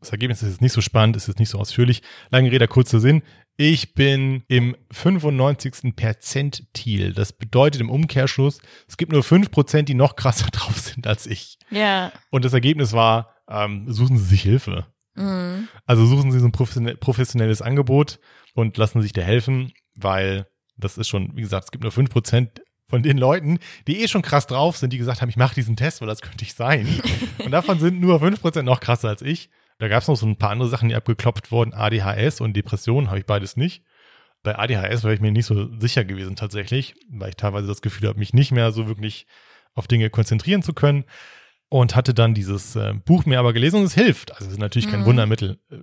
Das Ergebnis ist jetzt nicht so spannend, ist jetzt nicht so ausführlich. Lange Rede, kurzer Sinn. Ich bin im 95. Perzentil. Das bedeutet im Umkehrschluss, es gibt nur 5%, die noch krasser drauf sind als ich. Ja. Und das Ergebnis war, ähm, suchen Sie sich Hilfe. Mhm. Also suchen Sie so ein professionell- professionelles Angebot und lassen sich da helfen, weil das ist schon, wie gesagt, es gibt nur 5% von den Leuten, die eh schon krass drauf sind, die gesagt haben, ich mache diesen Test, weil das könnte ich sein. und davon sind nur 5% noch krasser als ich. Da gab es noch so ein paar andere Sachen, die abgeklopft wurden. ADHS und Depressionen habe ich beides nicht. Bei ADHS wäre ich mir nicht so sicher gewesen tatsächlich, weil ich teilweise das Gefühl habe, mich nicht mehr so wirklich auf Dinge konzentrieren zu können. Und hatte dann dieses äh, Buch mir aber gelesen und es hilft. Also es ist natürlich kein Mhm. Wundermittel. Äh,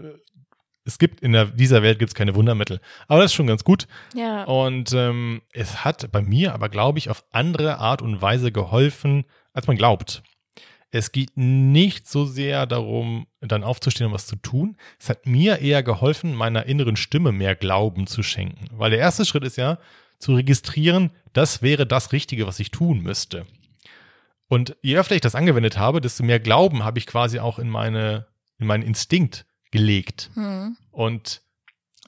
Es gibt in der, dieser Welt gibt es keine Wundermittel. Aber das ist schon ganz gut. Ja. Und ähm, es hat bei mir aber, glaube ich, auf andere Art und Weise geholfen, als man glaubt. Es geht nicht so sehr darum, dann aufzustehen und was zu tun. Es hat mir eher geholfen, meiner inneren Stimme mehr Glauben zu schenken. Weil der erste Schritt ist ja, zu registrieren, das wäre das Richtige, was ich tun müsste. Und je öfter ich das angewendet habe, desto mehr Glauben habe ich quasi auch in meine, in meinen Instinkt gelegt. Hm. Und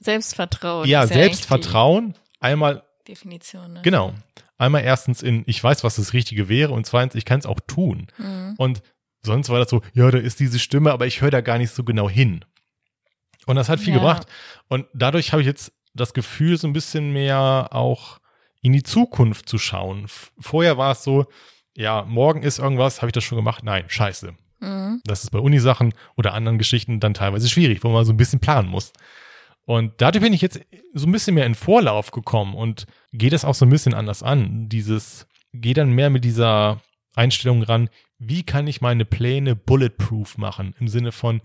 Selbstvertrauen. ja, Selbstvertrauen, einmal Definition. Ne? Genau. Einmal erstens in, ich weiß, was das Richtige wäre und zweitens, ich kann es auch tun. Mhm. Und sonst war das so, ja, da ist diese Stimme, aber ich höre da gar nicht so genau hin. Und das hat viel Ja. gebracht. Und dadurch habe ich jetzt das Gefühl, so ein bisschen mehr auch in die Zukunft zu schauen. Vorher war es so, ja, morgen ist irgendwas, habe ich das schon gemacht? Nein, scheiße. Mhm. Das ist bei Unisachen oder anderen Geschichten dann teilweise schwierig, wo man so ein bisschen planen muss. Und dadurch bin ich jetzt so ein bisschen mehr in Vorlauf gekommen und gehe das auch so ein bisschen anders an. Dieses, gehe dann mehr mit dieser Einstellung ran, wie kann ich meine Pläne bulletproof machen? Im Sinne von,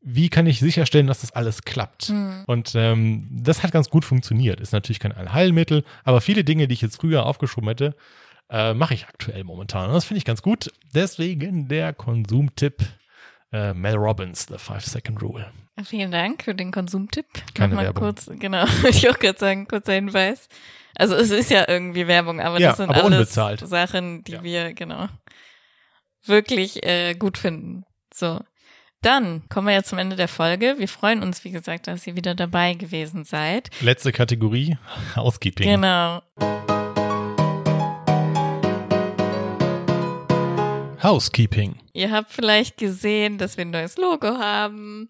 wie kann ich sicherstellen, dass das alles klappt? Mhm. Und ähm, das hat ganz gut funktioniert. Ist natürlich kein Allheilmittel, aber viele Dinge, die ich jetzt früher aufgeschoben hätte, äh, mache ich aktuell momentan. Und das finde ich ganz gut. Deswegen der Konsumtipp äh, Mel Robbins, The Five Second Rule. Vielen Dank für den Konsumtipp. Keine Nochmal Werbung. kurz, genau, würde ich auch gerade sagen, kurzer Hinweis. Also es ist ja irgendwie Werbung, aber Ja, das sind aber alles unbezahlt. Sachen, die Ja. wir, genau, wirklich äh, gut finden. So. Dann kommen wir jetzt zum Ende der Folge. Wir freuen uns, wie gesagt, dass ihr wieder dabei gewesen seid. Letzte Kategorie, Housekeeping. Genau. Housekeeping. Ihr habt vielleicht gesehen, dass wir ein neues Logo haben.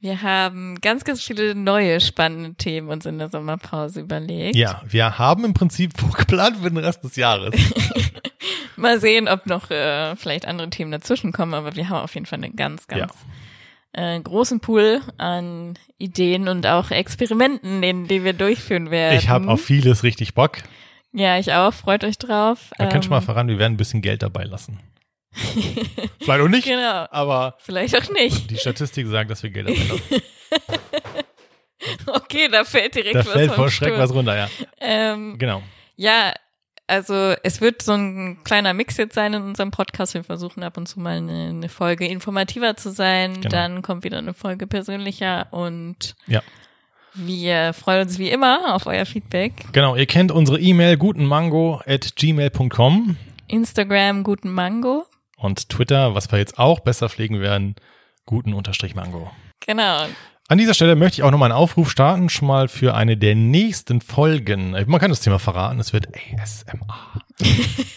Wir haben ganz, ganz viele neue spannende Themen uns in der Sommerpause überlegt. Ja, wir haben im Prinzip geplant für den Rest des Jahres. Mal sehen, ob noch äh, vielleicht andere Themen dazwischen kommen, aber wir haben auf jeden Fall einen ganz, ganz äh, großen Pool an Ideen und auch Experimenten, den, die wir durchführen werden. Ich habe auf vieles richtig Bock. Ja, ich auch. Freut euch drauf. Wir können schon mal Ähm, verraten, wir werden ein bisschen Geld dabei lassen. Vielleicht auch nicht, Genau. aber Vielleicht auch nicht. die Statistik sagt, dass wir Geld lassen. Okay, da fällt direkt Da was fällt vom vor Schreck Stuhl. was runter, ja. Ähm, Genau. Ja, also es wird so ein kleiner Mix jetzt sein in unserem Podcast. Wir versuchen ab und zu mal eine, eine Folge informativer zu sein. Genau. Dann kommt wieder eine Folge persönlicher und Ja. wir freuen uns wie immer auf euer Feedback. Genau, ihr kennt unsere E-Mail gutenmango at gmail.com Instagram guten Mango. Und Twitter, was wir jetzt auch besser pflegen werden, guten-mango. Genau. An dieser Stelle möchte ich auch nochmal einen Aufruf starten, schon mal für eine der nächsten Folgen. Man kann das Thema verraten, es wird ASMR.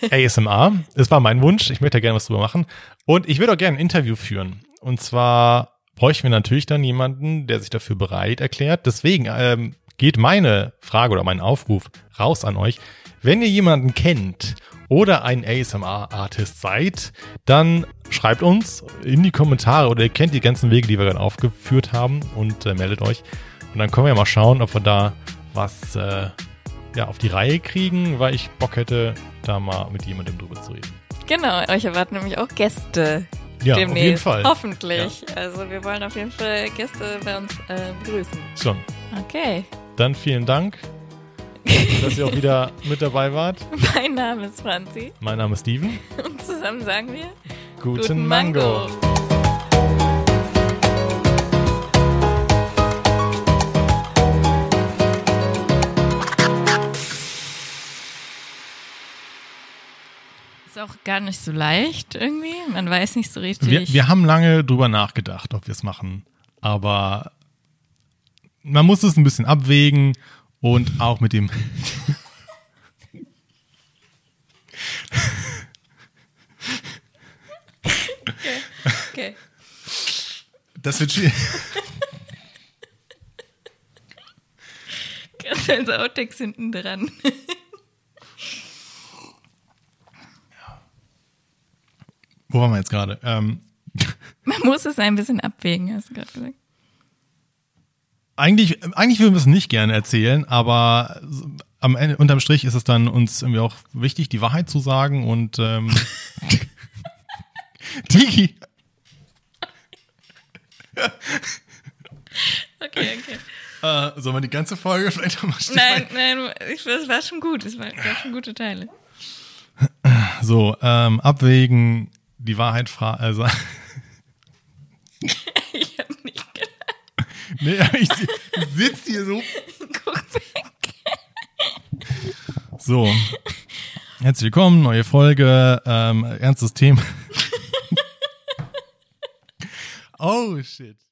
ASMR, es war mein Wunsch, ich möchte da gerne was drüber machen. Und ich würde auch gerne ein Interview führen. Und zwar bräuchten wir natürlich dann jemanden, der sich dafür bereit erklärt. Deswegen ähm, geht meine Frage oder mein Aufruf raus an euch. Wenn ihr jemanden kennt oder ein ASMR-Artist seid, dann schreibt uns in die Kommentare oder ihr kennt die ganzen Wege, die wir gerade aufgeführt haben und äh, meldet euch. Und dann können wir ja mal schauen, ob wir da was äh, ja, auf die Reihe kriegen, weil ich Bock hätte, da mal mit jemandem drüber zu reden. Genau, euch erwarten nämlich auch Gäste. Ja, demnächst. auf jeden Fall. Hoffentlich. Also wir wollen auf jeden Fall Gäste bei uns äh, begrüßen. Schon. Okay. Dann vielen Dank, dass ihr auch wieder mit dabei wart. Mein Name ist Franzi Mein Name ist Steven. und zusammen sagen wir Guten, Mango. Ist auch gar nicht so leicht irgendwie. Man weiß nicht so richtig. Wir, wir haben lange drüber nachgedacht, ob wir es machen. Aber man muss es ein bisschen abwägen und auch mit dem. okay. Das wird schwierig. Ganz als Outtakes hinten dran. Wo waren wir jetzt gerade? Ähm, Man muss es ein bisschen abwägen, hast du gerade gesagt. Eigentlich, eigentlich würden wir es nicht gerne erzählen, aber am Ende, unterm Strich ist es dann uns irgendwie auch wichtig, die Wahrheit zu sagen und ähm, Digi, Okay, okay. äh, sollen wir die ganze Folge vielleicht nochmal Nein, nein, ich, das war schon gut. Es war, gab schon gute Teile. So, ähm, abwägen, die Wahrheit fragen, also, Ich hab nicht gedacht. Nee, ich sitze hier so. Guck weg. So, herzlich willkommen, neue Folge, ähm, ernstes Thema. oh, shit.